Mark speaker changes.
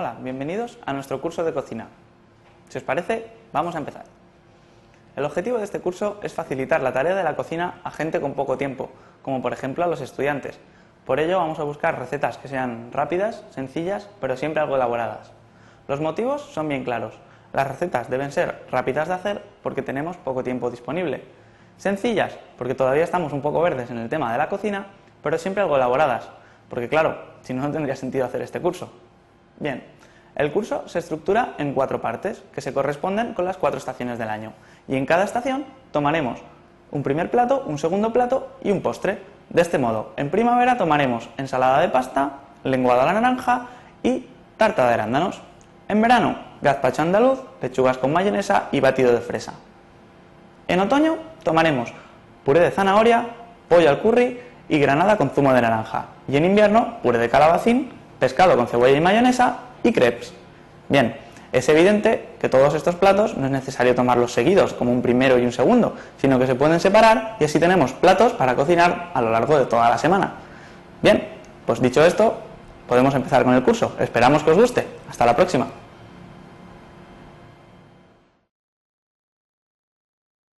Speaker 1: Hola, bienvenidos a nuestro curso de cocina. Si os parece, vamos a empezar. El objetivo de este curso es facilitar la tarea de la cocina a gente con poco tiempo, como por ejemplo a los estudiantes. Por ello vamos a buscar recetas que sean rápidas, sencillas, pero siempre algo elaboradas. Los motivos son bien claros. Las recetas deben ser rápidas de hacer porque tenemos poco tiempo disponible. Sencillas, porque todavía estamos un poco verdes en el tema de la cocina, pero siempre algo elaboradas, porque claro, si no, no tendría sentido hacer este curso. Bien, el curso se estructura en cuatro partes, que se corresponden con las cuatro estaciones del año, y en cada estación tomaremos un primer plato, un segundo plato y un postre. De este modo, en primavera tomaremos ensalada de pasta, lenguado a la naranja y tarta de arándanos. En verano, gazpacho andaluz, lechugas con mayonesa y batido de fresa. En otoño tomaremos puré de zanahoria, pollo al curry y granada con zumo de naranja. Y en invierno, puré de calabacín, pescado con cebolla y mayonesa y crepes. Bien, es evidente que todos estos platos no es necesario tomarlos seguidos, como un primero y un segundo, sino que se pueden separar y así tenemos platos para cocinar a lo largo de toda la semana. Bien, pues dicho esto, podemos empezar con el curso. Esperamos que os guste. Hasta la próxima.